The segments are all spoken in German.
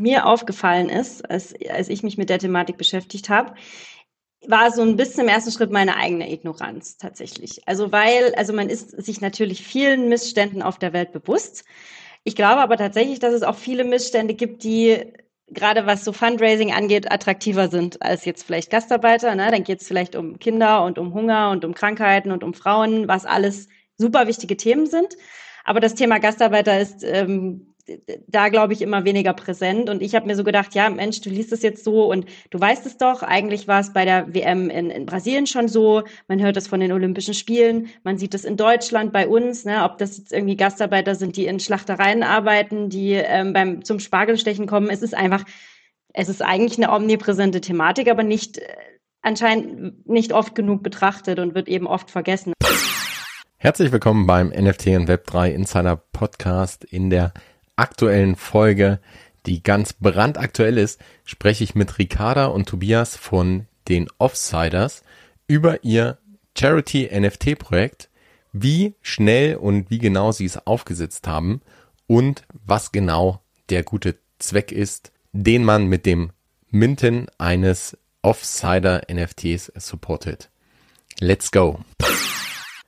mir aufgefallen ist, als, als ich mich mit der Thematik beschäftigt habe, war so ein bisschen im ersten Schritt meine eigene Ignoranz tatsächlich. Also weil, also man ist sich natürlich vielen Missständen auf der Welt bewusst. Ich glaube aber tatsächlich, dass es auch viele Missstände gibt, die gerade was so Fundraising angeht, attraktiver sind als jetzt vielleicht Gastarbeiter. Ne? Dann geht es vielleicht um Kinder und um Hunger und um Krankheiten und um Frauen, was alles super wichtige Themen sind. Aber das Thema Gastarbeiter ist ähm, da, glaube ich, immer weniger präsent. Und ich habe mir so gedacht, ja, Mensch, du liest es jetzt so und du weißt es doch. Eigentlich war es bei der WM in, in Brasilien schon so. Man hört es von den Olympischen Spielen. Man sieht es in Deutschland bei uns, ne, ob das jetzt irgendwie Gastarbeiter sind, die in Schlachtereien arbeiten, die ähm, beim, zum Spargelstechen kommen. Es ist einfach, es ist eigentlich eine omnipräsente Thematik, aber nicht, äh, anscheinend nicht oft genug betrachtet und wird eben oft vergessen. Herzlich willkommen beim NFT und Web3 Insider Podcast in der aktuellen Folge, die ganz brandaktuell ist, spreche ich mit Ricarda und Tobias von den Offsiders über ihr Charity NFT Projekt, wie schnell und wie genau sie es aufgesetzt haben und was genau der gute Zweck ist, den man mit dem Minten eines Offsider NFTs supportet. Let's go!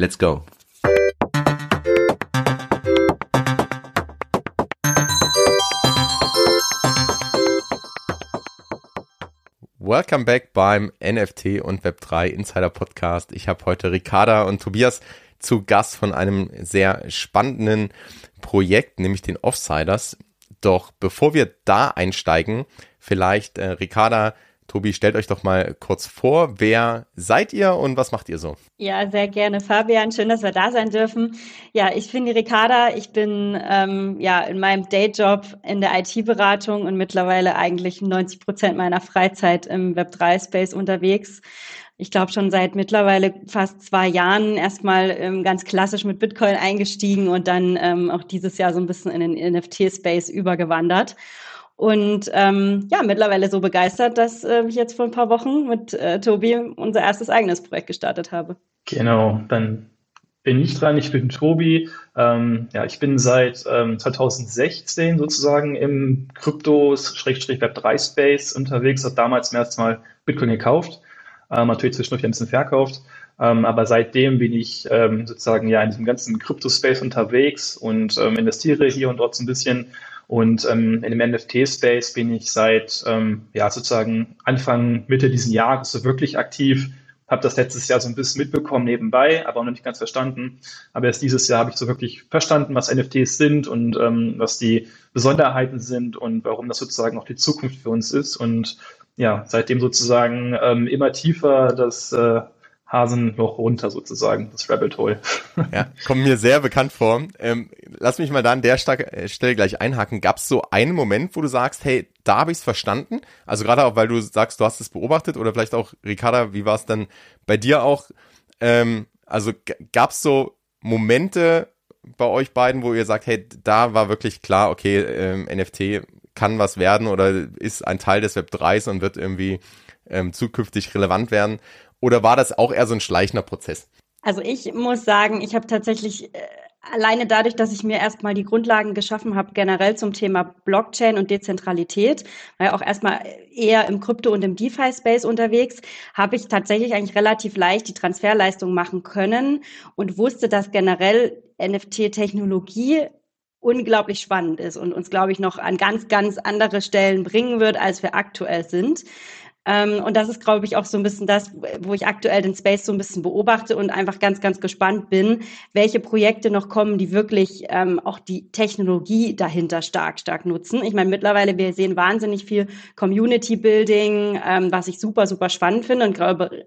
Let's go. Welcome back beim NFT und Web3 Insider Podcast. Ich habe heute Ricarda und Tobias zu Gast von einem sehr spannenden Projekt, nämlich den Offsiders. Doch bevor wir da einsteigen, vielleicht äh, Ricarda, Tobi, stellt euch doch mal kurz vor, wer seid ihr und was macht ihr so? Ja, sehr gerne, Fabian. Schön, dass wir da sein dürfen. Ja, ich bin die Ricarda. Ich bin ähm, ja in meinem Dayjob in der IT-Beratung und mittlerweile eigentlich 90 Prozent meiner Freizeit im Web3-Space unterwegs. Ich glaube schon seit mittlerweile fast zwei Jahren erstmal ähm, ganz klassisch mit Bitcoin eingestiegen und dann ähm, auch dieses Jahr so ein bisschen in den NFT-Space übergewandert. Und ähm, ja, mittlerweile so begeistert, dass äh, ich jetzt vor ein paar Wochen mit äh, Tobi unser erstes eigenes Projekt gestartet habe. Genau, dann bin ich dran. Ich bin Tobi. Ähm, ja, ich bin seit ähm, 2016 sozusagen im Krypto-Web3-Space unterwegs. Habe damals zum ersten Mal Bitcoin gekauft. Ähm, natürlich zwischendurch ein bisschen verkauft. Ähm, aber seitdem bin ich ähm, sozusagen ja in diesem ganzen Krypto-Space unterwegs und ähm, investiere hier und dort so ein bisschen und ähm, in dem NFT-Space bin ich seit ähm, ja sozusagen Anfang, Mitte diesen Jahres so wirklich aktiv. Habe das letztes Jahr so ein bisschen mitbekommen nebenbei, aber auch noch nicht ganz verstanden. Aber erst dieses Jahr habe ich so wirklich verstanden, was NFTs sind und ähm, was die Besonderheiten sind und warum das sozusagen auch die Zukunft für uns ist. Und ja, seitdem sozusagen ähm, immer tiefer das äh, Hasenloch runter sozusagen, das Rabbit Hole. ja, kommt mir sehr bekannt vor. Ähm, lass mich mal da an der äh, Stelle gleich einhaken. Gab es so einen Moment, wo du sagst, hey, da habe ich es verstanden? Also gerade auch, weil du sagst, du hast es beobachtet oder vielleicht auch, Ricarda, wie war es dann bei dir auch? Ähm, also gab es so Momente bei euch beiden, wo ihr sagt, hey, da war wirklich klar, okay, ähm, NFT kann was werden oder ist ein Teil des Web 3s und wird irgendwie ähm, zukünftig relevant werden? Oder war das auch eher so ein schleichender Prozess? Also ich muss sagen, ich habe tatsächlich äh, alleine dadurch, dass ich mir erstmal die Grundlagen geschaffen habe, generell zum Thema Blockchain und Dezentralität, weil auch erstmal eher im Krypto- und im DeFi-Space unterwegs, habe ich tatsächlich eigentlich relativ leicht die Transferleistung machen können und wusste, dass generell NFT-Technologie unglaublich spannend ist und uns, glaube ich, noch an ganz, ganz andere Stellen bringen wird, als wir aktuell sind. Ähm, und das ist, glaube ich, auch so ein bisschen das, wo ich aktuell den Space so ein bisschen beobachte und einfach ganz, ganz gespannt bin, welche Projekte noch kommen, die wirklich ähm, auch die Technologie dahinter stark, stark nutzen. Ich meine, mittlerweile, wir sehen wahnsinnig viel Community Building, ähm, was ich super, super spannend finde und glaube,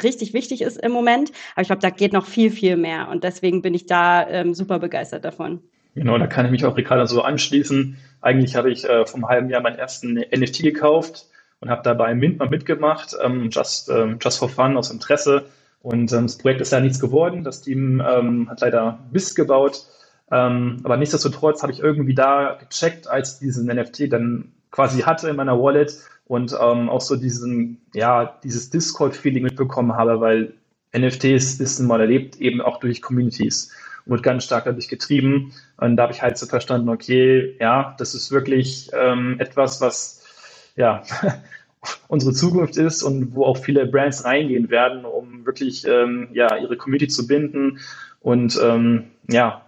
richtig wichtig ist im Moment. Aber ich glaube, da geht noch viel, viel mehr. Und deswegen bin ich da ähm, super begeistert davon. Genau, da kann ich mich auch Ricardo so anschließen. Eigentlich habe ich äh, einem halben Jahr meinen ersten NFT gekauft und habe dabei Mint mal mitgemacht, ähm, just, ähm, just for fun, aus Interesse. Und ähm, das Projekt ist ja nichts geworden. Das Team ähm, hat leider Mist gebaut. Ähm, aber nichtsdestotrotz habe ich irgendwie da gecheckt, als ich diesen NFT dann quasi hatte in meiner Wallet und ähm, auch so diesen, ja, dieses Discord-Feeling mitbekommen habe, weil NFTs wissen mal erlebt eben auch durch Communities und wird ganz stark dadurch getrieben. Und da habe ich halt so verstanden, okay, ja, das ist wirklich etwas, was ja unsere Zukunft ist und wo auch viele Brands reingehen werden, um wirklich ähm, ja ihre Community zu binden und ähm, ja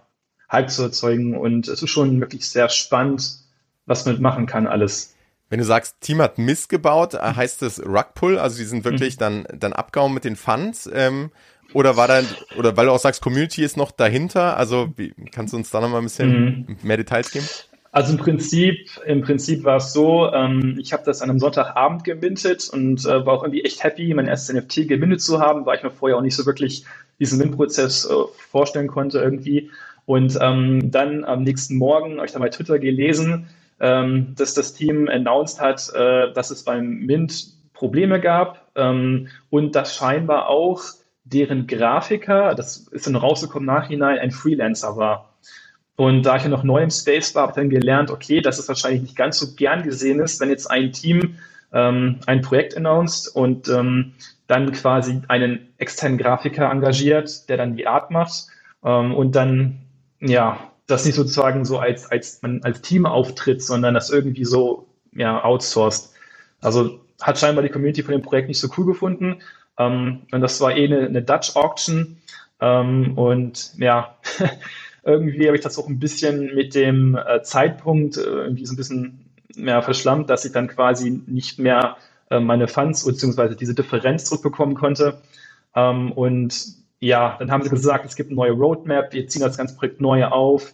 Hype zu erzeugen. Und es ist schon wirklich sehr spannend, was man machen kann alles. Wenn du sagst, Team hat missgebaut, äh, heißt das Rugpull, also die sind wirklich mhm. dann, dann abgehauen mit den Funds, ähm, oder war dann, oder weil du auch sagst, Community ist noch dahinter, also wie, kannst du uns da noch mal ein bisschen mhm. mehr Details geben? Also im Prinzip, im Prinzip war es so, ähm, ich habe das an einem Sonntagabend gemintet und äh, war auch irgendwie echt happy, mein erstes NFT gemintet zu haben, weil ich mir vorher auch nicht so wirklich diesen Mint-Prozess äh, vorstellen konnte irgendwie. Und ähm, dann am nächsten Morgen habe ich dann bei Twitter gelesen, ähm, dass das Team announced hat, äh, dass es beim Mint Probleme gab ähm, und dass scheinbar auch deren Grafiker, das ist dann rausgekommen nachhinein, ein Freelancer war. Und da ich ja noch neu im Space war, habe ich dann gelernt, okay, dass es wahrscheinlich nicht ganz so gern gesehen ist, wenn jetzt ein Team ähm, ein Projekt announced und ähm, dann quasi einen externen Grafiker engagiert, der dann die Art macht ähm, und dann ja das nicht sozusagen so als, als man als Team auftritt, sondern das irgendwie so ja, outsourced. Also hat scheinbar die Community von dem Projekt nicht so cool gefunden. Ähm, und das war eh eine, eine Dutch Auction. Ähm, und ja, irgendwie habe ich das auch ein bisschen mit dem äh, Zeitpunkt äh, irgendwie so ein bisschen ja, verschlammt, dass ich dann quasi nicht mehr äh, meine Funds bzw. diese Differenz zurückbekommen konnte. Ähm, und ja, dann haben sie gesagt, es gibt eine neue Roadmap, wir ziehen das ganze Projekt neu auf.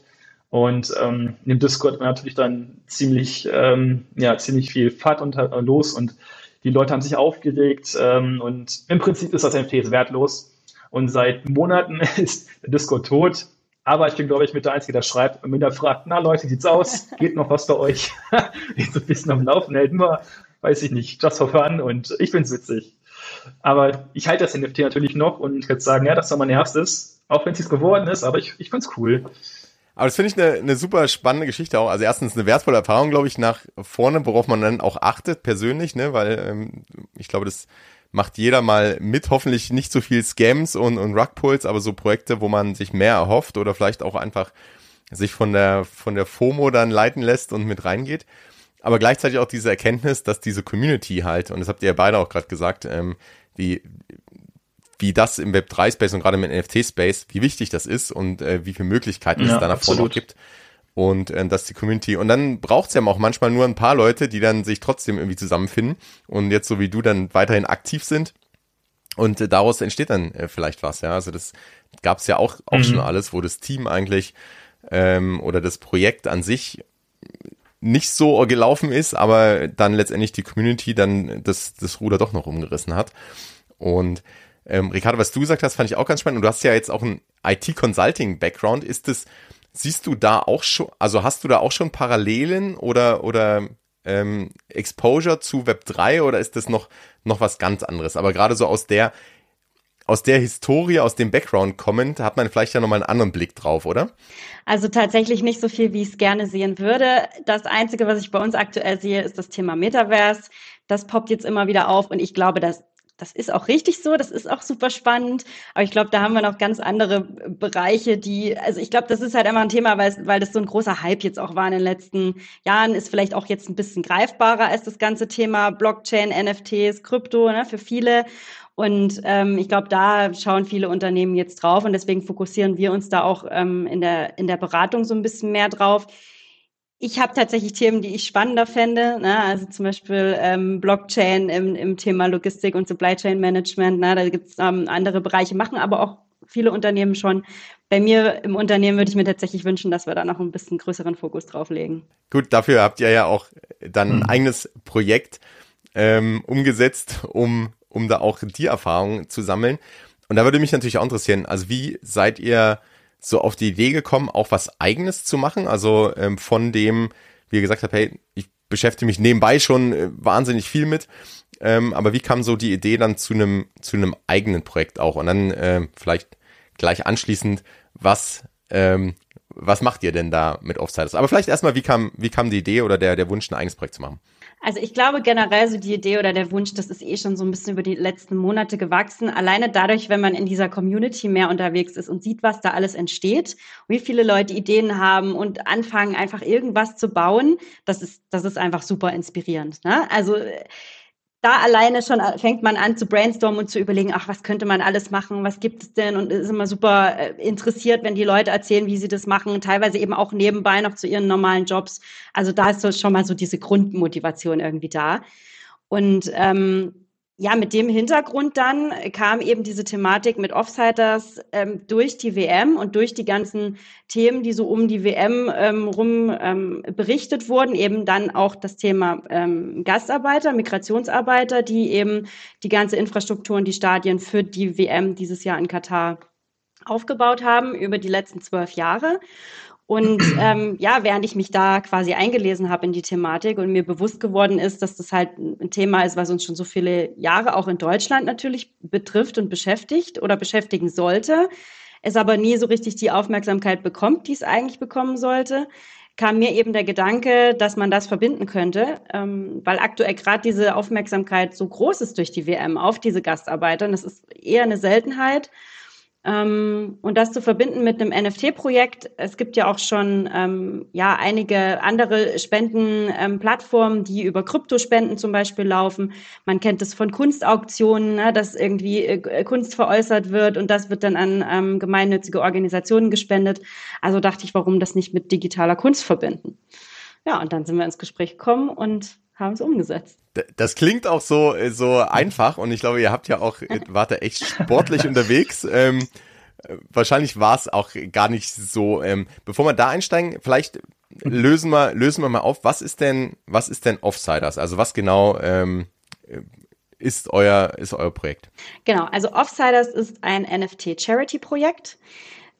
Und ähm, dem Discord war natürlich dann ziemlich, ähm, ja, ziemlich viel Fahrt unter, äh, los und die Leute haben sich aufgeregt ähm, und im Prinzip ist das NFT wertlos. Und seit Monaten ist der Discord tot. Aber ich bin, glaube ich, mit der Einzige, der schreibt und mir fragt, na Leute, sieht's aus? Geht noch was bei euch? ich so ein bisschen am Laufen hält, nur, weiß ich nicht, just for fun und ich find's witzig. Aber ich halte das NFT natürlich noch und ich würde sagen, ja, das war mein erstes, auch wenn es jetzt geworden ist, aber ich, ich find's cool. Aber das finde ich eine, eine super spannende Geschichte auch. Also erstens eine wertvolle Erfahrung, glaube ich, nach vorne, worauf man dann auch achtet persönlich, ne, weil ähm, ich glaube, das macht jeder mal mit, hoffentlich nicht so viel Scams und, und Rugpulls, aber so Projekte, wo man sich mehr erhofft oder vielleicht auch einfach sich von der, von der FOMO dann leiten lässt und mit reingeht. Aber gleichzeitig auch diese Erkenntnis, dass diese Community halt, und das habt ihr ja beide auch gerade gesagt, ähm, wie, wie das im Web 3 Space und gerade im NFT Space, wie wichtig das ist und äh, wie viele Möglichkeiten ja, es da nach vorne gibt. Und äh, dass die Community, und dann braucht es ja auch manchmal nur ein paar Leute, die dann sich trotzdem irgendwie zusammenfinden und jetzt so wie du dann weiterhin aktiv sind. Und äh, daraus entsteht dann äh, vielleicht was, ja. Also das gab es ja auch, auch mhm. schon alles, wo das Team eigentlich ähm, oder das Projekt an sich nicht so gelaufen ist, aber dann letztendlich die Community dann das, das Ruder doch noch umgerissen hat. Und ähm, Ricardo, was du gesagt hast, fand ich auch ganz spannend. Und du hast ja jetzt auch einen IT-Consulting-Background. Ist das, siehst du da auch schon, also hast du da auch schon Parallelen oder, oder ähm, Exposure zu Web 3 oder ist das noch, noch was ganz anderes? Aber gerade so aus der, aus der Historie, aus dem Background kommend, hat man vielleicht ja nochmal einen anderen Blick drauf, oder? Also tatsächlich nicht so viel, wie ich es gerne sehen würde. Das Einzige, was ich bei uns aktuell sehe, ist das Thema Metaverse. Das poppt jetzt immer wieder auf und ich glaube, dass das ist auch richtig so, das ist auch super spannend. Aber ich glaube, da haben wir noch ganz andere Bereiche, die, also ich glaube, das ist halt immer ein Thema, weil, weil das so ein großer Hype jetzt auch war in den letzten Jahren, ist vielleicht auch jetzt ein bisschen greifbarer als das ganze Thema Blockchain, NFTs, Krypto, ne, für viele. Und ähm, ich glaube, da schauen viele Unternehmen jetzt drauf und deswegen fokussieren wir uns da auch ähm, in, der, in der Beratung so ein bisschen mehr drauf ich habe tatsächlich Themen, die ich spannender fände, ne? also zum Beispiel ähm, Blockchain im, im Thema Logistik und Supply Chain Management. Ne? Da gibt es ähm, andere Bereiche, machen aber auch viele Unternehmen schon. Bei mir im Unternehmen würde ich mir tatsächlich wünschen, dass wir da noch ein bisschen größeren Fokus drauf legen. Gut, dafür habt ihr ja auch dann ein hm. eigenes Projekt ähm, umgesetzt, um, um da auch die Erfahrung zu sammeln. Und da würde mich natürlich auch interessieren, also wie seid ihr so auf die Idee gekommen, auch was eigenes zu machen? Also ähm, von dem, wie ihr gesagt habt, hey, ich beschäftige mich nebenbei schon äh, wahnsinnig viel mit. Ähm, aber wie kam so die Idee dann zu einem zu einem eigenen Projekt auch? Und dann äh, vielleicht gleich anschließend, was ähm, was macht ihr denn da mit Offsiders? Aber vielleicht erstmal, wie kam wie kam die Idee oder der der Wunsch, ein eigenes Projekt zu machen? Also ich glaube generell so die Idee oder der Wunsch, das ist eh schon so ein bisschen über die letzten Monate gewachsen. Alleine dadurch, wenn man in dieser Community mehr unterwegs ist und sieht, was da alles entsteht, wie viele Leute Ideen haben und anfangen einfach irgendwas zu bauen, das ist, das ist einfach super inspirierend. Ne? Also da alleine schon fängt man an zu brainstormen und zu überlegen, ach, was könnte man alles machen, was gibt es denn und ist immer super äh, interessiert, wenn die Leute erzählen, wie sie das machen, teilweise eben auch nebenbei noch zu ihren normalen Jobs. Also da ist schon mal so diese Grundmotivation irgendwie da. Und ähm, ja, mit dem Hintergrund dann kam eben diese Thematik mit Offsiders ähm, durch die WM und durch die ganzen Themen, die so um die WM ähm, rum ähm, berichtet wurden, eben dann auch das Thema ähm, Gastarbeiter, Migrationsarbeiter, die eben die ganze Infrastruktur und die Stadien für die WM dieses Jahr in Katar aufgebaut haben über die letzten zwölf Jahre. Und ähm, ja, während ich mich da quasi eingelesen habe in die Thematik und mir bewusst geworden ist, dass das halt ein Thema ist, was uns schon so viele Jahre auch in Deutschland natürlich betrifft und beschäftigt oder beschäftigen sollte, es aber nie so richtig die Aufmerksamkeit bekommt, die es eigentlich bekommen sollte, kam mir eben der Gedanke, dass man das verbinden könnte, ähm, weil aktuell gerade diese Aufmerksamkeit so groß ist durch die WM auf diese Gastarbeiter. Und das ist eher eine Seltenheit. Ähm, und das zu verbinden mit einem NFT-Projekt, es gibt ja auch schon ähm, ja einige andere Spendenplattformen, ähm, die über Kryptospenden zum Beispiel laufen. Man kennt es von Kunstauktionen, ne, dass irgendwie äh, Kunst veräußert wird und das wird dann an ähm, gemeinnützige Organisationen gespendet. Also dachte ich, warum das nicht mit digitaler Kunst verbinden? Ja, und dann sind wir ins Gespräch gekommen und haben es umgesetzt. Das klingt auch so, äh, so einfach und ich glaube, ihr habt ja auch, äh, wart da echt sportlich unterwegs. Ähm, wahrscheinlich war es auch gar nicht so. Ähm, bevor wir da einsteigen, vielleicht lösen wir, lösen wir mal auf, was ist denn, was ist denn Offsiders? Also was genau ähm, ist euer, ist euer Projekt? Genau, also Offsiders ist ein NFT-Charity-Projekt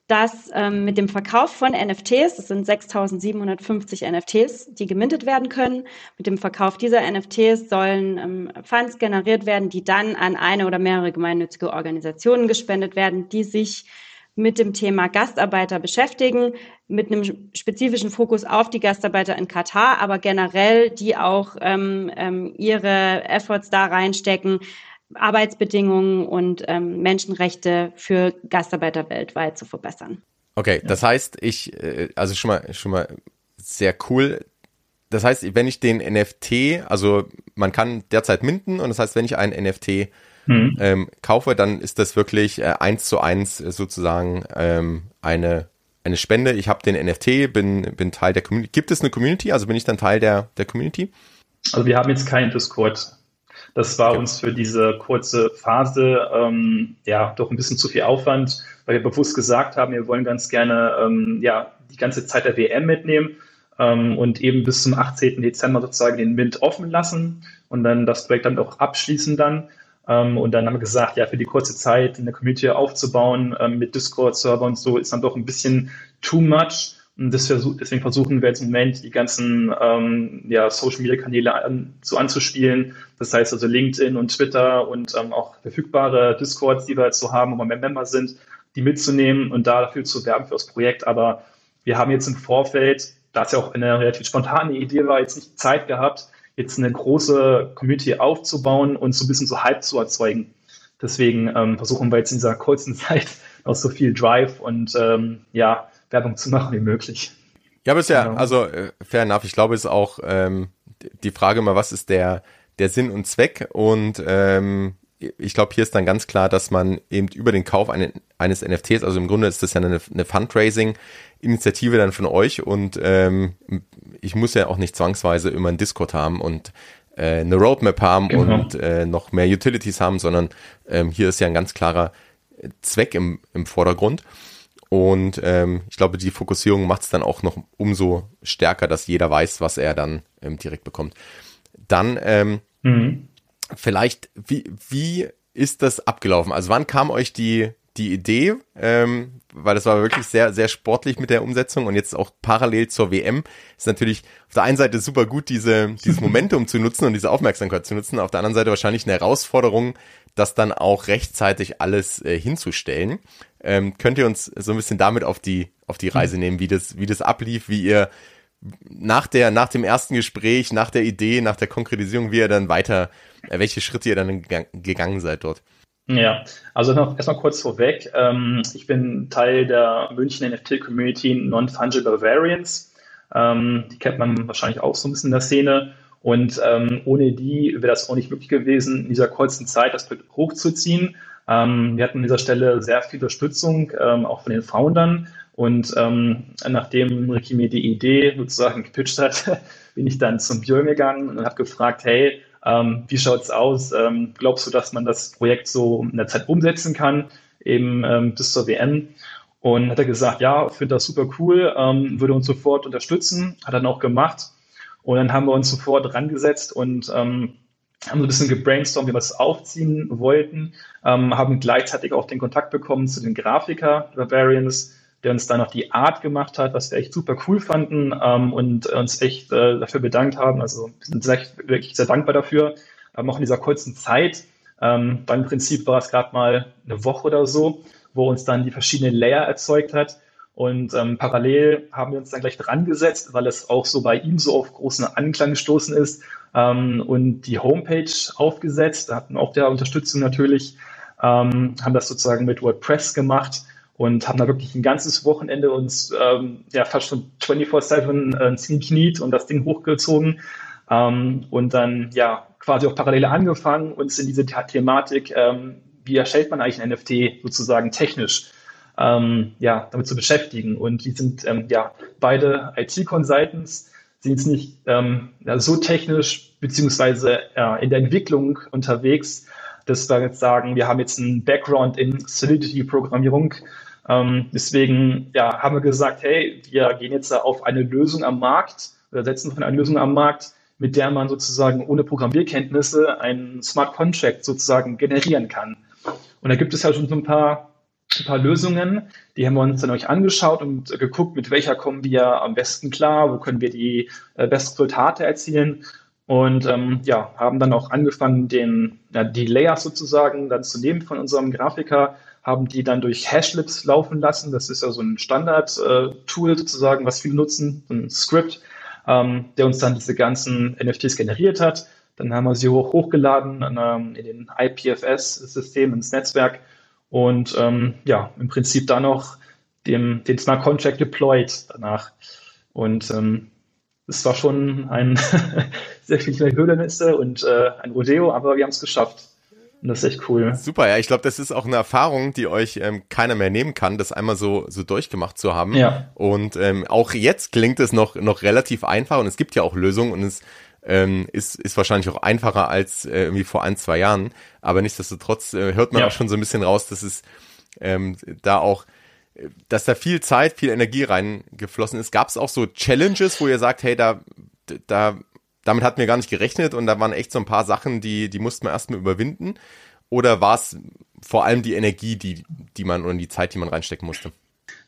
dass ähm, mit dem Verkauf von NFTs, das sind 6.750 NFTs, die gemintet werden können, mit dem Verkauf dieser NFTs sollen ähm, Funds generiert werden, die dann an eine oder mehrere gemeinnützige Organisationen gespendet werden, die sich mit dem Thema Gastarbeiter beschäftigen, mit einem spezifischen Fokus auf die Gastarbeiter in Katar, aber generell, die auch ähm, ähm, ihre Efforts da reinstecken, Arbeitsbedingungen und ähm, Menschenrechte für Gastarbeiter weltweit zu verbessern. Okay, das heißt, ich, äh, also schon mal, schon mal sehr cool. Das heißt, wenn ich den NFT, also man kann derzeit minden und das heißt, wenn ich einen NFT hm. ähm, kaufe, dann ist das wirklich äh, eins zu eins sozusagen ähm, eine eine Spende. Ich habe den NFT, bin bin Teil der Community. Gibt es eine Community? Also bin ich dann Teil der der Community? Also wir haben jetzt keinen Discord das war uns für diese kurze Phase ähm, ja doch ein bisschen zu viel Aufwand, weil wir bewusst gesagt haben, wir wollen ganz gerne ähm, ja die ganze Zeit der WM mitnehmen ähm, und eben bis zum 18. Dezember sozusagen den Mint offen lassen und dann das Projekt dann auch abschließen dann. Ähm, und dann haben wir gesagt, ja, für die kurze Zeit eine Community aufzubauen ähm, mit Discord-Server und so ist dann doch ein bisschen too much. Und deswegen versuchen wir jetzt im Moment die ganzen ähm, ja, Social-Media-Kanäle an, so anzuspielen. Das heißt also LinkedIn und Twitter und ähm, auch verfügbare Discords, die wir jetzt so haben, wo wir Member sind, die mitzunehmen und dafür zu werben für das Projekt. Aber wir haben jetzt im Vorfeld, da es ja auch eine relativ spontane Idee war, jetzt nicht Zeit gehabt, jetzt eine große Community aufzubauen und so ein bisschen so Hype zu erzeugen. Deswegen ähm, versuchen wir jetzt in dieser kurzen Zeit auch so viel Drive und ähm, ja, Werbung zu machen wie möglich. Ja, ja, genau. also äh, fair enough. Ich glaube, es ist auch ähm, die Frage immer, was ist der, der Sinn und Zweck? Und ähm, ich glaube, hier ist dann ganz klar, dass man eben über den Kauf eine, eines NFTs, also im Grunde ist das ja eine, eine Fundraising-Initiative dann von euch und ähm, ich muss ja auch nicht zwangsweise immer einen Discord haben und äh, eine Roadmap haben genau. und äh, noch mehr Utilities haben, sondern ähm, hier ist ja ein ganz klarer Zweck im, im Vordergrund. Und ähm, ich glaube, die Fokussierung macht es dann auch noch umso stärker, dass jeder weiß, was er dann ähm, direkt bekommt. Dann ähm, mhm. vielleicht, wie, wie ist das abgelaufen? Also wann kam euch die, die Idee, ähm, weil das war wirklich sehr, sehr sportlich mit der Umsetzung und jetzt auch parallel zur WM ist natürlich auf der einen Seite super gut, diese, dieses Momentum zu nutzen und diese Aufmerksamkeit zu nutzen, auf der anderen Seite wahrscheinlich eine Herausforderung, das dann auch rechtzeitig alles äh, hinzustellen. Ähm, könnt ihr uns so ein bisschen damit auf die, auf die Reise nehmen, wie das, wie das ablief, wie ihr nach der, nach dem ersten Gespräch, nach der Idee, nach der Konkretisierung, wie ihr dann weiter, äh, welche Schritte ihr dann gegangen seid dort? Ja, also noch erstmal kurz vorweg. Ähm, ich bin Teil der München NFT-Community Non-Fungible Variants. Ähm, die kennt man wahrscheinlich auch so ein bisschen in der Szene. Und ähm, ohne die wäre das auch nicht möglich gewesen, in dieser kurzen Zeit das Projekt hochzuziehen. Ähm, wir hatten an dieser Stelle sehr viel Unterstützung, ähm, auch von den Foundern. Und ähm, nachdem Ricky mir die Idee sozusagen gepitcht hat, bin ich dann zum Björn gegangen und habe gefragt, hey, ähm, wie schaut's aus? Ähm, glaubst du, dass man das Projekt so in der Zeit umsetzen kann, eben ähm, bis zur WM? Und hat er gesagt, ja, finde das super cool, ähm, würde uns sofort unterstützen, hat er dann auch gemacht. Und dann haben wir uns sofort rangesetzt und ähm, haben so ein bisschen gebrainstormt, wie wir es aufziehen wollten, ähm, haben gleichzeitig auch den Kontakt bekommen zu den Grafiker Barbarians, der uns dann noch die Art gemacht hat, was wir echt super cool fanden ähm, und uns echt äh, dafür bedankt haben. Also wir sind wirklich sehr dankbar dafür. Ähm, auch in dieser kurzen Zeit, ähm, beim Prinzip war es gerade mal eine Woche oder so, wo uns dann die verschiedenen Layer erzeugt hat. Und ähm, parallel haben wir uns dann gleich dran gesetzt, weil es auch so bei ihm so auf großen Anklang gestoßen ist ähm, und die Homepage aufgesetzt. Hatten auch der Unterstützung natürlich, ähm, haben das sozusagen mit WordPress gemacht und haben da wirklich ein ganzes Wochenende uns ähm, ja fast schon 24-7 äh, gekniet und das Ding hochgezogen ähm, und dann ja quasi auch parallel angefangen, uns in diese Thematik, ähm, wie erstellt man eigentlich ein NFT sozusagen technisch, ähm, ja, damit zu beschäftigen. Und die sind ähm, ja beide IT-Consultants, sind jetzt nicht ähm, ja, so technisch beziehungsweise ja, in der Entwicklung unterwegs, dass wir jetzt sagen, wir haben jetzt einen Background in Solidity-Programmierung ähm, deswegen ja, haben wir gesagt, hey, wir gehen jetzt auf eine Lösung am Markt oder setzen auf eine Lösung am Markt, mit der man sozusagen ohne Programmierkenntnisse einen Smart Contract sozusagen generieren kann. Und da gibt es ja schon so ein paar, ein paar Lösungen, die haben wir uns dann euch angeschaut und geguckt, mit welcher kommen wir am besten klar, wo können wir die äh, besten Resultate erzielen. Und ähm, ja, haben dann auch angefangen, den, ja, die Layers sozusagen dann zu nehmen von unserem Grafiker haben die dann durch Hashlips laufen lassen. Das ist ja so ein Standard-Tool äh, sozusagen, was viele nutzen, ein Script, ähm, der uns dann diese ganzen NFTs generiert hat. Dann haben wir sie hoch, hochgeladen in, ähm, in den IPFS-System, ins Netzwerk und ähm, ja, im Prinzip dann noch dem, den Smart Contract deployed danach. Und ähm, es war schon ein sehr viele Hürdenisse und äh, ein Rodeo, aber wir haben es geschafft. Und das ist echt cool. Super, ja. Ich glaube, das ist auch eine Erfahrung, die euch ähm, keiner mehr nehmen kann, das einmal so, so durchgemacht zu haben. Ja. Und ähm, auch jetzt klingt es noch, noch relativ einfach und es gibt ja auch Lösungen und es ähm, ist, ist wahrscheinlich auch einfacher als äh, irgendwie vor ein, zwei Jahren. Aber nichtsdestotrotz äh, hört man ja. auch schon so ein bisschen raus, dass es ähm, da auch dass da viel Zeit, viel Energie reingeflossen ist. Gab es auch so Challenges, wo ihr sagt, hey, da, da damit hatten wir gar nicht gerechnet und da waren echt so ein paar Sachen, die, die mussten wir erstmal überwinden? Oder war es vor allem die Energie, die, die man oder die Zeit, die man reinstecken musste?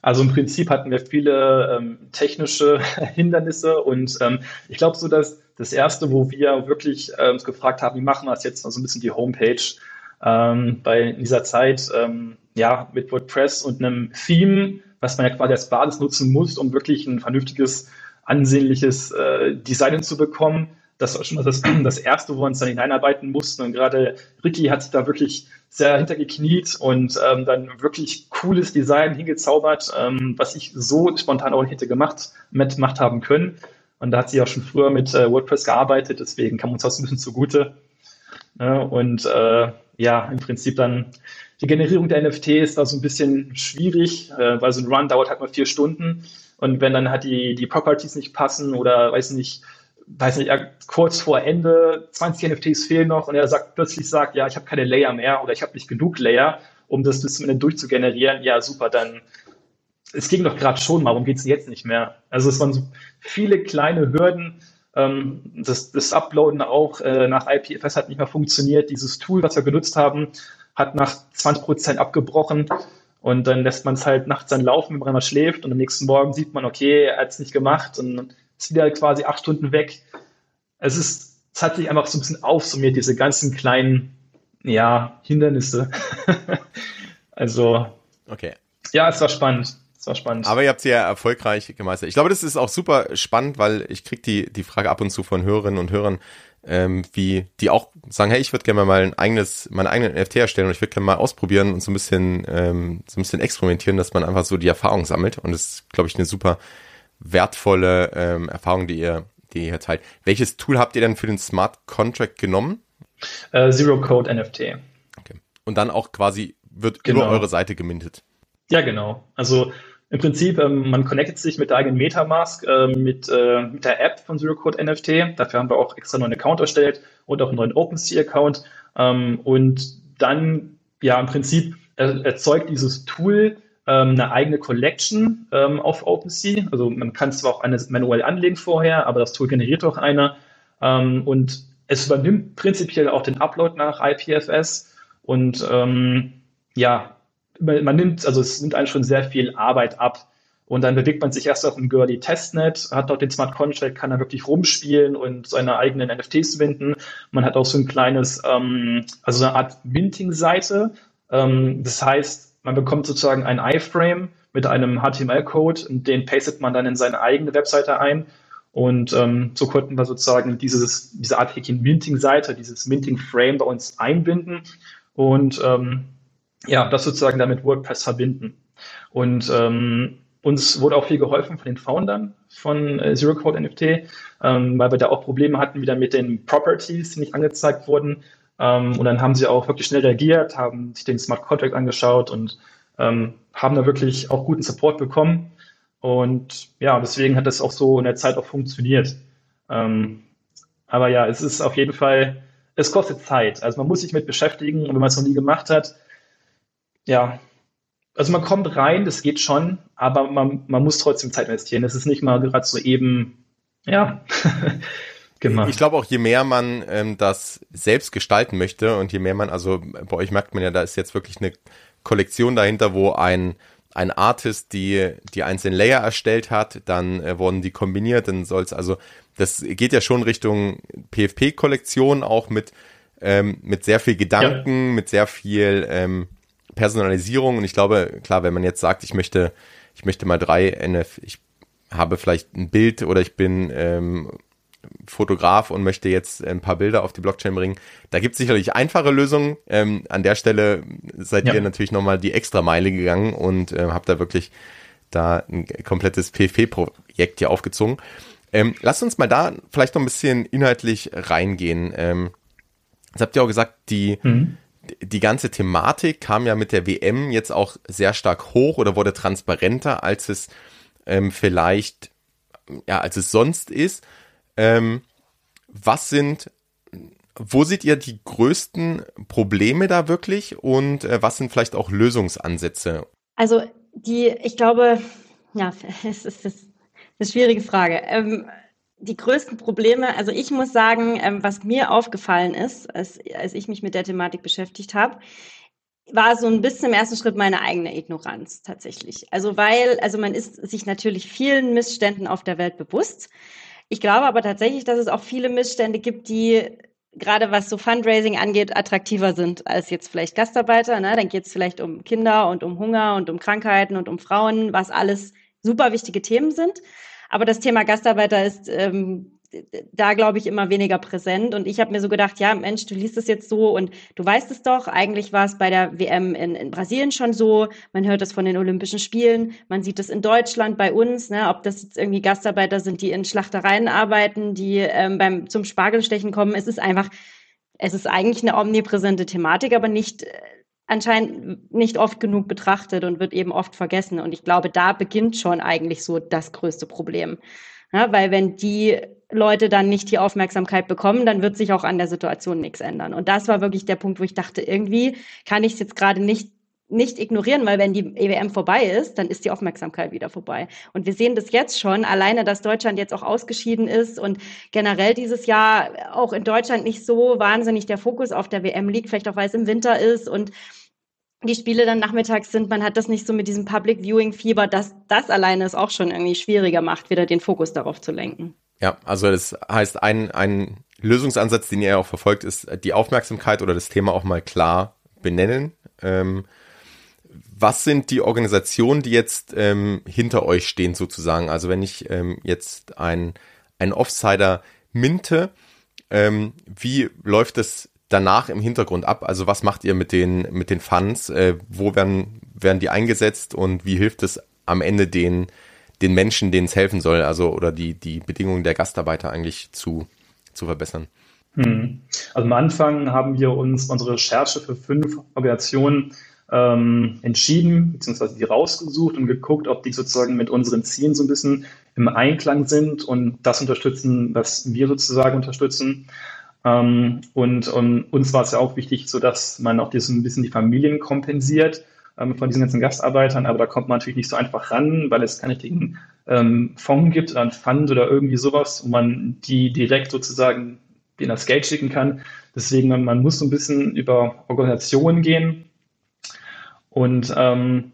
Also im Prinzip hatten wir viele ähm, technische Hindernisse und ähm, ich glaube so, dass das erste, wo wir wirklich äh, uns gefragt haben, wie machen wir das jetzt, also ein bisschen die Homepage. Ähm, bei dieser Zeit, ähm, ja, mit WordPress und einem Theme, was man ja quasi als Basis nutzen muss, um wirklich ein vernünftiges ansehnliches äh, Design zu bekommen. Das war schon mal das, das Erste, wo wir uns dann hineinarbeiten mussten. Und gerade Ricky hat sich da wirklich sehr hintergekniet und ähm, dann wirklich cooles Design hingezaubert, ähm, was ich so spontan auch nicht hätte gemacht, mitgemacht haben können. Und da hat sie auch schon früher mit äh, WordPress gearbeitet, deswegen kam uns das ein bisschen zugute. Ja, und äh, ja, im Prinzip dann die Generierung der NFTs war so ein bisschen schwierig, äh, weil so ein Run dauert halt mal vier Stunden. Und wenn dann halt die, die Properties nicht passen oder weiß nicht, weiß nicht, kurz vor Ende 20 NFTs fehlen noch und er sagt plötzlich sagt, ja, ich habe keine Layer mehr oder ich habe nicht genug Layer, um das bis zum Ende durchzugenerieren, ja, super, dann es ging doch gerade schon, warum geht es jetzt nicht mehr? Also es waren so viele kleine Hürden. Ähm, das, das Uploaden auch äh, nach IPFS hat nicht mehr funktioniert. Dieses Tool, was wir genutzt haben, hat nach 20 Prozent abgebrochen und dann lässt man es halt nachts dann laufen, wenn man mal schläft und am nächsten Morgen sieht man, okay, er hat es nicht gemacht und ist wieder quasi acht Stunden weg. Es ist, es hat sich einfach so ein bisschen aufsummiert, diese ganzen kleinen, ja, Hindernisse. also, okay. Ja, es war spannend. Es war spannend. Aber ihr habt sie ja erfolgreich gemeistert. Ich glaube, das ist auch super spannend, weil ich kriege die, die Frage ab und zu von Hörerinnen und Hörern, ähm, wie die auch sagen, hey, ich würde gerne mal ein eigenes, meine eigenen NFT erstellen und ich würde gerne mal ausprobieren und so ein bisschen, ähm, so ein bisschen experimentieren, dass man einfach so die Erfahrung sammelt. Und das ist, glaube ich, eine super wertvolle ähm, Erfahrung, die ihr, die ihr teilt. Welches Tool habt ihr denn für den Smart Contract genommen? Uh, Zero Code NFT. Okay. Und dann auch quasi wird genau. über eure Seite gemintet. Ja, genau. Also im Prinzip, ähm, man connectet sich mit der eigenen Metamask, äh, mit, äh, mit der App von Zero Code NFT. Dafür haben wir auch extra neuen Account erstellt und auch einen neuen OpenSea-Account. Ähm, und dann, ja, im Prinzip erzeugt dieses Tool ähm, eine eigene Collection ähm, auf OpenSea. Also man kann zwar auch eine manuell anlegen vorher, aber das Tool generiert auch eine. Ähm, und es übernimmt prinzipiell auch den Upload nach IPFS. Und ähm, ja, man nimmt, also es nimmt eigentlich schon sehr viel Arbeit ab. Und dann bewegt man sich erst auf dem Girly Testnet, hat dort den Smart Contract, kann da wirklich rumspielen und seine eigenen NFTs binden. Man hat auch so ein kleines, ähm, also eine Art Minting-Seite. Ähm, das heißt, man bekommt sozusagen ein iFrame mit einem HTML-Code und den pastet man dann in seine eigene Webseite ein. Und ähm, so konnten wir sozusagen dieses, diese Art Minting-Seite, dieses Minting-Frame bei uns einbinden. Und ähm, ja, das sozusagen damit WordPress verbinden. Und ähm, uns wurde auch viel geholfen von den Foundern von äh, Zero Code NFT, ähm, weil wir da auch Probleme hatten wieder mit den Properties, die nicht angezeigt wurden. Ähm, und dann haben sie auch wirklich schnell reagiert, haben sich den Smart Contract angeschaut und ähm, haben da wirklich auch guten Support bekommen. Und ja, deswegen hat das auch so in der Zeit auch funktioniert. Ähm, aber ja, es ist auf jeden Fall, es kostet Zeit. Also man muss sich mit beschäftigen und wenn man es noch nie gemacht hat, ja, also man kommt rein, das geht schon, aber man, man muss trotzdem Zeit investieren. Das ist nicht mal gerade so eben, ja, gemacht. Ich glaube auch, je mehr man ähm, das selbst gestalten möchte und je mehr man, also bei euch merkt man ja, da ist jetzt wirklich eine Kollektion dahinter, wo ein ein Artist die die einzelnen Layer erstellt hat, dann äh, wurden die kombiniert, dann soll es also das geht ja schon Richtung PFP-Kollektion auch mit ähm, mit sehr viel Gedanken, ja. mit sehr viel ähm, Personalisierung und ich glaube, klar, wenn man jetzt sagt, ich möchte, ich möchte mal drei NF, ich habe vielleicht ein Bild oder ich bin ähm, Fotograf und möchte jetzt ein paar Bilder auf die Blockchain bringen. Da gibt es sicherlich einfache Lösungen. Ähm, an der Stelle seid ja. ihr natürlich nochmal die extra Meile gegangen und äh, habt da wirklich da ein komplettes PFP-Projekt hier aufgezogen. Ähm, lasst uns mal da vielleicht noch ein bisschen inhaltlich reingehen. Ähm, das habt ihr auch gesagt, die, mhm die ganze Thematik kam ja mit der WM jetzt auch sehr stark hoch oder wurde transparenter, als es ähm, vielleicht, ja, als es sonst ist. Ähm, was sind, wo seht ihr die größten Probleme da wirklich und äh, was sind vielleicht auch Lösungsansätze? Also die, ich glaube, ja, es ist, es ist eine schwierige Frage. Ähm, die größten Probleme, also ich muss sagen, ähm, was mir aufgefallen ist, als, als ich mich mit der Thematik beschäftigt habe, war so ein bisschen im ersten Schritt meine eigene Ignoranz tatsächlich. Also weil, also man ist sich natürlich vielen Missständen auf der Welt bewusst. Ich glaube aber tatsächlich, dass es auch viele Missstände gibt, die gerade was so Fundraising angeht, attraktiver sind als jetzt vielleicht Gastarbeiter. Ne? Dann geht es vielleicht um Kinder und um Hunger und um Krankheiten und um Frauen, was alles super wichtige Themen sind. Aber das Thema Gastarbeiter ist ähm, da, glaube ich, immer weniger präsent. Und ich habe mir so gedacht, ja, Mensch, du liest es jetzt so und du weißt es doch. Eigentlich war es bei der WM in, in Brasilien schon so. Man hört es von den Olympischen Spielen. Man sieht es in Deutschland bei uns, ne, ob das jetzt irgendwie Gastarbeiter sind, die in Schlachtereien arbeiten, die ähm, beim zum Spargelstechen kommen. Es ist einfach, es ist eigentlich eine omnipräsente Thematik, aber nicht äh, anscheinend nicht oft genug betrachtet und wird eben oft vergessen. Und ich glaube, da beginnt schon eigentlich so das größte Problem. Ja, weil wenn die Leute dann nicht die Aufmerksamkeit bekommen, dann wird sich auch an der Situation nichts ändern. Und das war wirklich der Punkt, wo ich dachte, irgendwie kann ich es jetzt gerade nicht nicht ignorieren, weil wenn die EWM vorbei ist, dann ist die Aufmerksamkeit wieder vorbei. Und wir sehen das jetzt schon, alleine, dass Deutschland jetzt auch ausgeschieden ist und generell dieses Jahr auch in Deutschland nicht so wahnsinnig der Fokus auf der WM liegt, vielleicht auch weil es im Winter ist und die Spiele dann nachmittags sind, man hat das nicht so mit diesem Public Viewing Fieber, dass das alleine es auch schon irgendwie schwieriger macht, wieder den Fokus darauf zu lenken. Ja, also das heißt, ein, ein Lösungsansatz, den ihr auch verfolgt, ist die Aufmerksamkeit oder das Thema auch mal klar benennen. Ähm, was sind die Organisationen, die jetzt ähm, hinter euch stehen sozusagen? Also wenn ich ähm, jetzt ein, ein Offsider minte, ähm, wie läuft es danach im Hintergrund ab? Also was macht ihr mit den, mit den Funds? Äh, wo werden, werden die eingesetzt und wie hilft es am Ende den, den Menschen, denen es helfen soll, also oder die, die Bedingungen der Gastarbeiter eigentlich zu, zu verbessern? Hm. Also am Anfang haben wir uns unsere Recherche für fünf Organisationen ähm, entschieden, beziehungsweise die rausgesucht und geguckt, ob die sozusagen mit unseren Zielen so ein bisschen im Einklang sind und das unterstützen, was wir sozusagen unterstützen. Ähm, und, und, uns war es ja auch wichtig, so dass man auch so ein bisschen die Familien kompensiert ähm, von diesen ganzen Gastarbeitern, aber da kommt man natürlich nicht so einfach ran, weil es keinen richtigen ähm, Fonds gibt oder einen Fund oder irgendwie sowas, wo man die direkt sozusagen in das Geld schicken kann. Deswegen, man muss so ein bisschen über Organisationen gehen. Und ähm,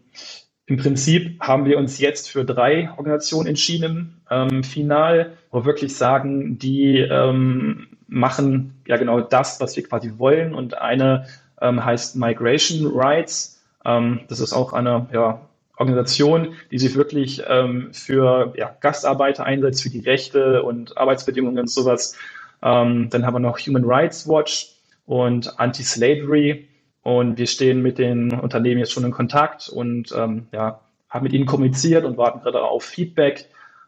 im Prinzip haben wir uns jetzt für drei Organisationen entschieden, ähm, final, wo wir wirklich sagen, die ähm, machen ja genau das, was wir quasi wollen. Und eine ähm, heißt Migration Rights. Das ist auch eine ja, Organisation, die sich wirklich ähm, für ja, Gastarbeiter einsetzt, für die Rechte und Arbeitsbedingungen und sowas. Ähm, dann haben wir noch Human Rights Watch und Anti-Slavery. Und wir stehen mit den Unternehmen jetzt schon in Kontakt und ähm, ja, haben mit ihnen kommuniziert und warten gerade auf Feedback.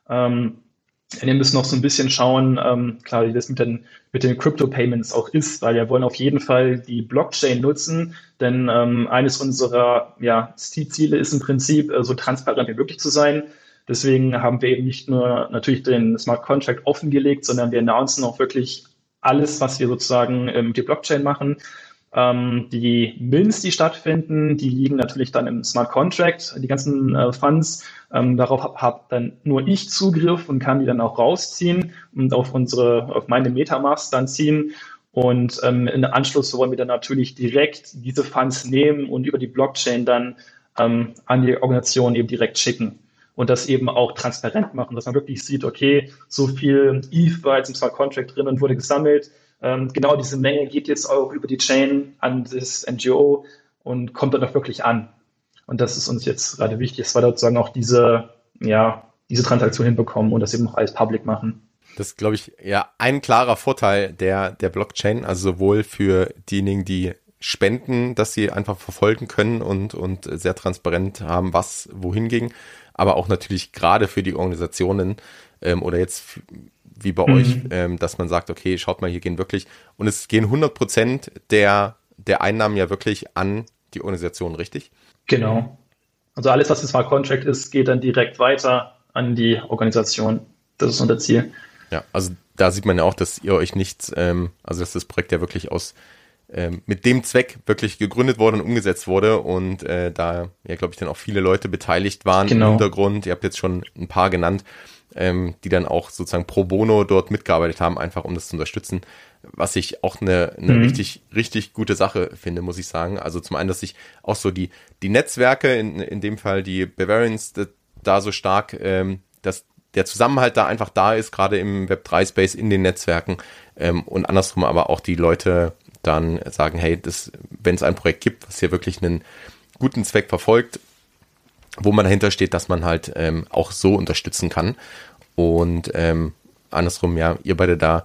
Ähm, wir müssen noch so ein bisschen schauen, ähm, klar, wie das mit den, mit den Crypto-Payments auch ist, weil wir wollen auf jeden Fall die Blockchain nutzen, denn ähm, eines unserer ja, Ziele ist im Prinzip, äh, so transparent wie möglich zu sein. Deswegen haben wir eben nicht nur natürlich den Smart Contract offengelegt, sondern wir announcen auch wirklich alles, was wir sozusagen ähm, mit der Blockchain machen. Ähm, die Mints, die stattfinden, die liegen natürlich dann im Smart Contract, die ganzen äh, Funds. Ähm, darauf habe hab dann nur ich Zugriff und kann die dann auch rausziehen und auf unsere, auf meine Metamask dann ziehen. Und ähm, in Anschluss wollen wir dann natürlich direkt diese Funds nehmen und über die Blockchain dann ähm, an die Organisation eben direkt schicken und das eben auch transparent machen, dass man wirklich sieht, okay, so viel ETH war jetzt im Smart Contract drin und wurde gesammelt ähm, genau diese Menge geht jetzt auch über die Chain an das NGO und kommt dann auch wirklich an. Und das ist uns jetzt gerade wichtig, dass wir sozusagen auch diese, ja, diese Transaktion hinbekommen und das eben auch alles public machen. Das ist, glaube ich, ja ein klarer Vorteil der, der Blockchain, also sowohl für diejenigen, die spenden, dass sie einfach verfolgen können und, und sehr transparent haben, was wohin ging, aber auch natürlich gerade für die Organisationen ähm, oder jetzt wie bei mhm. euch, ähm, dass man sagt, okay, schaut mal, hier gehen wirklich, und es gehen 100 Prozent der, der Einnahmen ja wirklich an die Organisation, richtig? Genau. Also alles, was ein Smart Contract ist, geht dann direkt weiter an die Organisation. Das ist unser Ziel. Ja, also da sieht man ja auch, dass ihr euch nichts, ähm, also dass das Projekt ja wirklich aus ähm, mit dem Zweck wirklich gegründet wurde und umgesetzt wurde und äh, da ja, glaube ich, dann auch viele Leute beteiligt waren genau. im Hintergrund. Ihr habt jetzt schon ein paar genannt ähm, die dann auch sozusagen pro bono dort mitgearbeitet haben, einfach um das zu unterstützen, was ich auch eine, eine mhm. richtig, richtig gute Sache finde, muss ich sagen. Also zum einen, dass sich auch so die, die Netzwerke, in, in dem Fall die Bavarians, da so stark, ähm, dass der Zusammenhalt da einfach da ist, gerade im Web3-Space, in den Netzwerken ähm, und andersrum aber auch die Leute dann sagen, hey, wenn es ein Projekt gibt, was hier wirklich einen guten Zweck verfolgt, wo man dahinter steht, dass man halt ähm, auch so unterstützen kann. Und ähm, andersrum, ja, ihr beide da,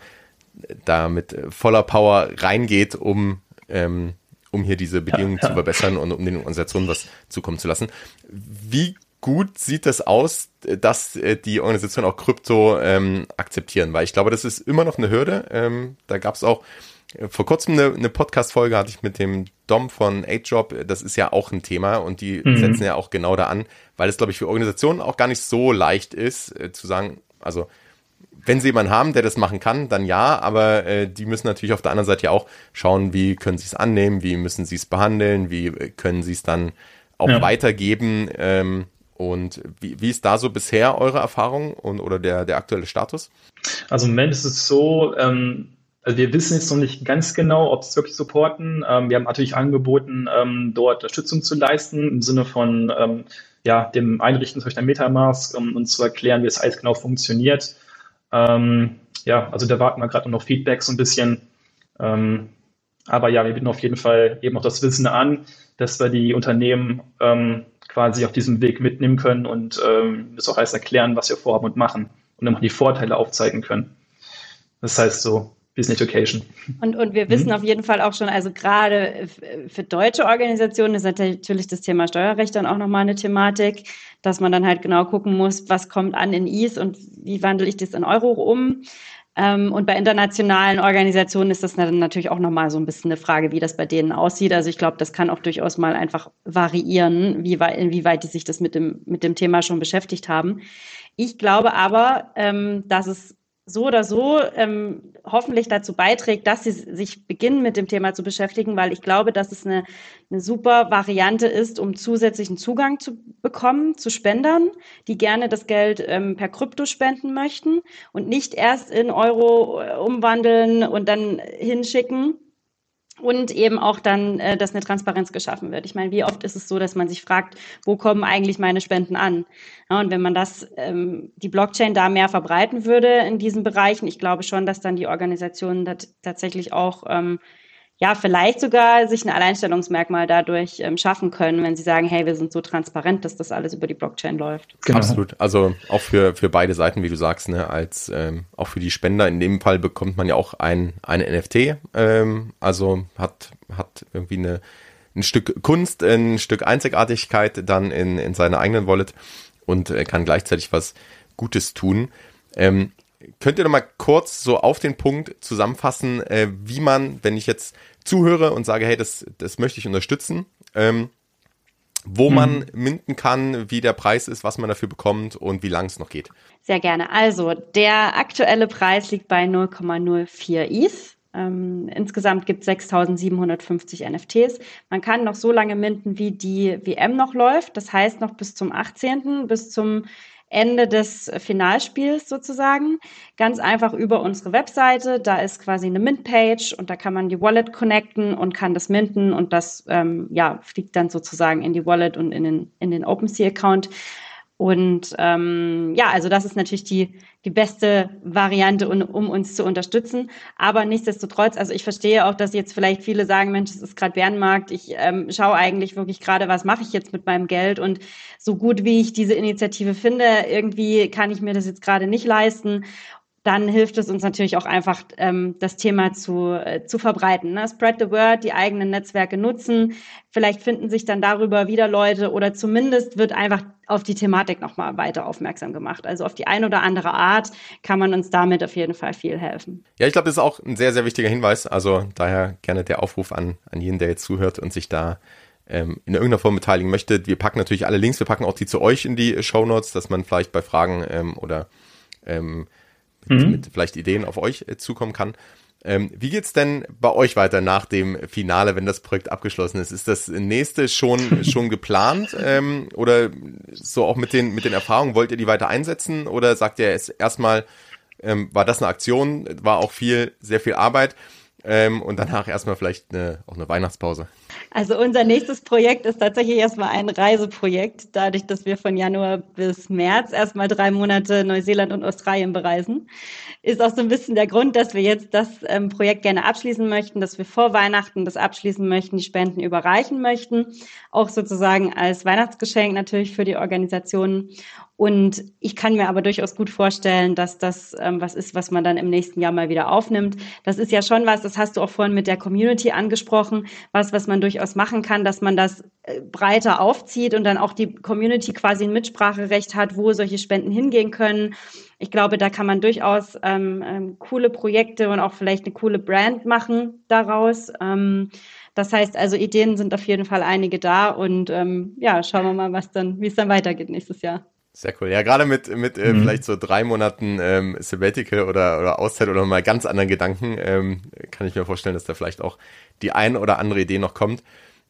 da mit voller Power reingeht, um, ähm, um hier diese Bedingungen ja, ja. zu verbessern und um den Organisationen was zukommen zu lassen. Wie gut sieht das aus, dass äh, die Organisationen auch Krypto ähm, akzeptieren? Weil ich glaube, das ist immer noch eine Hürde. Ähm, da gab es auch vor kurzem eine, eine Podcast-Folge hatte ich mit dem Dom von 8Job. Das ist ja auch ein Thema und die mhm. setzen ja auch genau da an, weil es, glaube ich, für Organisationen auch gar nicht so leicht ist, äh, zu sagen, also wenn sie jemanden haben, der das machen kann, dann ja, aber äh, die müssen natürlich auf der anderen Seite ja auch schauen, wie können sie es annehmen, wie müssen sie es behandeln, wie äh, können sie es dann auch ja. weitergeben. Ähm, und wie, wie ist da so bisher eure Erfahrung und oder der, der aktuelle Status? Also im Moment ist es so, ähm, also wir wissen jetzt noch nicht ganz genau, ob es wirklich supporten. Ähm, wir haben natürlich angeboten, ähm, dort Unterstützung zu leisten im Sinne von ähm, ja, dem Einrichten durch der Metamask, um uns zu erklären, wie es alles genau funktioniert. Ähm, ja, also da warten wir gerade noch Feedback so ein bisschen. Ähm, aber ja, wir bieten auf jeden Fall eben auch das Wissen an, dass wir die Unternehmen ähm, quasi auf diesem Weg mitnehmen können und das auch alles erklären, was wir vorhaben und machen und dann auch die Vorteile aufzeigen können. Das heißt so, Business Education. Und, und wir wissen mhm. auf jeden Fall auch schon, also gerade für deutsche Organisationen ist natürlich das Thema Steuerrecht dann auch nochmal eine Thematik, dass man dann halt genau gucken muss, was kommt an in Is und wie wandle ich das in Euro um. Ähm, und bei internationalen Organisationen ist das dann natürlich auch nochmal so ein bisschen eine Frage, wie das bei denen aussieht. Also ich glaube, das kann auch durchaus mal einfach variieren, wie weit, inwieweit die sich das mit dem, mit dem Thema schon beschäftigt haben. Ich glaube aber, ähm, dass es so oder so ähm, hoffentlich dazu beiträgt, dass sie sich beginnen mit dem Thema zu beschäftigen, weil ich glaube, dass es eine, eine super Variante ist, um zusätzlichen Zugang zu bekommen zu Spendern, die gerne das Geld ähm, per Krypto spenden möchten und nicht erst in Euro äh, umwandeln und dann hinschicken, und eben auch dann, äh, dass eine Transparenz geschaffen wird. Ich meine, wie oft ist es so, dass man sich fragt, wo kommen eigentlich meine Spenden an? Ja, und wenn man das, ähm, die Blockchain da mehr verbreiten würde in diesen Bereichen, ich glaube schon, dass dann die Organisationen tatsächlich auch ähm, ja, vielleicht sogar sich ein Alleinstellungsmerkmal dadurch ähm, schaffen können, wenn sie sagen, hey, wir sind so transparent, dass das alles über die Blockchain läuft. Genau. Absolut. Also auch für, für beide Seiten, wie du sagst, ne, als ähm, auch für die Spender. In dem Fall bekommt man ja auch ein, eine NFT, ähm, also hat, hat irgendwie eine, ein Stück Kunst, ein Stück Einzigartigkeit dann in, in seiner eigenen Wallet und äh, kann gleichzeitig was Gutes tun. Ähm, könnt ihr noch mal kurz so auf den Punkt zusammenfassen, äh, wie man, wenn ich jetzt zuhöre und sage, hey, das, das möchte ich unterstützen, ähm, wo mhm. man minden kann, wie der Preis ist, was man dafür bekommt und wie lang es noch geht. Sehr gerne. Also der aktuelle Preis liegt bei 0,04 ETH. Ähm, insgesamt gibt es 6.750 NFTs. Man kann noch so lange minden, wie die WM noch läuft. Das heißt noch bis zum 18., bis zum Ende des Finalspiels sozusagen. Ganz einfach über unsere Webseite. Da ist quasi eine Mint-Page und da kann man die Wallet connecten und kann das minten und das ähm, ja, fliegt dann sozusagen in die Wallet und in den, in den OpenSea-Account. Und ähm, ja, also das ist natürlich die, die beste Variante, um, um uns zu unterstützen. Aber nichtsdestotrotz, also ich verstehe auch, dass jetzt vielleicht viele sagen, Mensch, es ist gerade Bärenmarkt, ich ähm, schaue eigentlich wirklich gerade, was mache ich jetzt mit meinem Geld. Und so gut wie ich diese Initiative finde, irgendwie kann ich mir das jetzt gerade nicht leisten dann hilft es uns natürlich auch einfach, ähm, das Thema zu, äh, zu verbreiten. Ne? Spread the word, die eigenen Netzwerke nutzen. Vielleicht finden sich dann darüber wieder Leute oder zumindest wird einfach auf die Thematik nochmal weiter aufmerksam gemacht. Also auf die eine oder andere Art kann man uns damit auf jeden Fall viel helfen. Ja, ich glaube, das ist auch ein sehr, sehr wichtiger Hinweis. Also daher gerne der Aufruf an, an jeden, der jetzt zuhört und sich da ähm, in irgendeiner Form beteiligen möchte. Wir packen natürlich alle Links, wir packen auch die zu euch in die Show Notes, dass man vielleicht bei Fragen ähm, oder ähm, mit, mhm. mit vielleicht Ideen auf euch äh, zukommen kann. Ähm, wie geht's denn bei euch weiter nach dem Finale, wenn das Projekt abgeschlossen ist? Ist das nächste schon schon geplant ähm, oder so auch mit den mit den Erfahrungen wollt ihr die weiter einsetzen oder sagt ihr es erstmal ähm, war das eine Aktion, war auch viel sehr viel Arbeit ähm, und danach erstmal vielleicht eine, auch eine Weihnachtspause? Also unser nächstes Projekt ist tatsächlich erstmal ein Reiseprojekt, dadurch, dass wir von Januar bis März erstmal drei Monate Neuseeland und Australien bereisen. Ist auch so ein bisschen der Grund, dass wir jetzt das ähm, Projekt gerne abschließen möchten, dass wir vor Weihnachten das abschließen möchten, die Spenden überreichen möchten, auch sozusagen als Weihnachtsgeschenk natürlich für die Organisationen. Und ich kann mir aber durchaus gut vorstellen, dass das ähm, was ist, was man dann im nächsten Jahr mal wieder aufnimmt. Das ist ja schon was, das hast du auch vorhin mit der Community angesprochen, was, was man durchaus machen kann, dass man das äh, breiter aufzieht und dann auch die Community quasi ein Mitspracherecht hat, wo solche Spenden hingehen können. Ich glaube, da kann man durchaus ähm, ähm, coole Projekte und auch vielleicht eine coole Brand machen daraus. Ähm, das heißt also, Ideen sind auf jeden Fall einige da und ähm, ja, schauen wir mal, was dann, wie es dann weitergeht nächstes Jahr. Sehr cool. Ja, gerade mit, mit äh, mhm. vielleicht so drei Monaten ähm, Sabbatical oder, oder Auszeit oder mal ganz anderen Gedanken, ähm, kann ich mir vorstellen, dass da vielleicht auch die ein oder andere Idee noch kommt.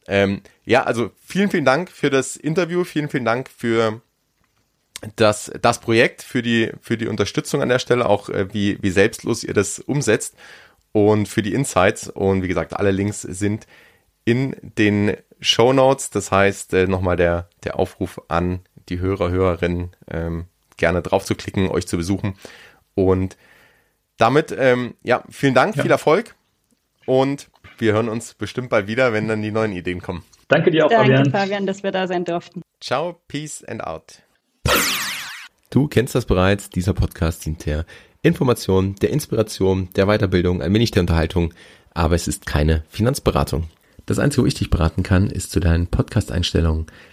Ähm, ja, also vielen, vielen Dank für das Interview, vielen, vielen Dank für das, das Projekt, für die, für die Unterstützung an der Stelle, auch äh, wie, wie selbstlos ihr das umsetzt und für die Insights. Und wie gesagt, alle Links sind in den Show Notes. Das heißt, äh, nochmal der, der Aufruf an die Hörer, Hörerinnen, ähm, gerne drauf zu klicken, euch zu besuchen. Und damit, ähm, ja, vielen Dank, ja. viel Erfolg und wir hören uns bestimmt bald wieder, wenn dann die neuen Ideen kommen. Danke dir auch, Danke, Fabian. Fabian, dass wir da sein durften. Ciao, peace and out. Du kennst das bereits, dieser Podcast dient der Information, der Inspiration, der Weiterbildung, ein wenig der Unterhaltung, aber es ist keine Finanzberatung. Das Einzige, wo ich dich beraten kann, ist zu deinen Podcast-Einstellungen.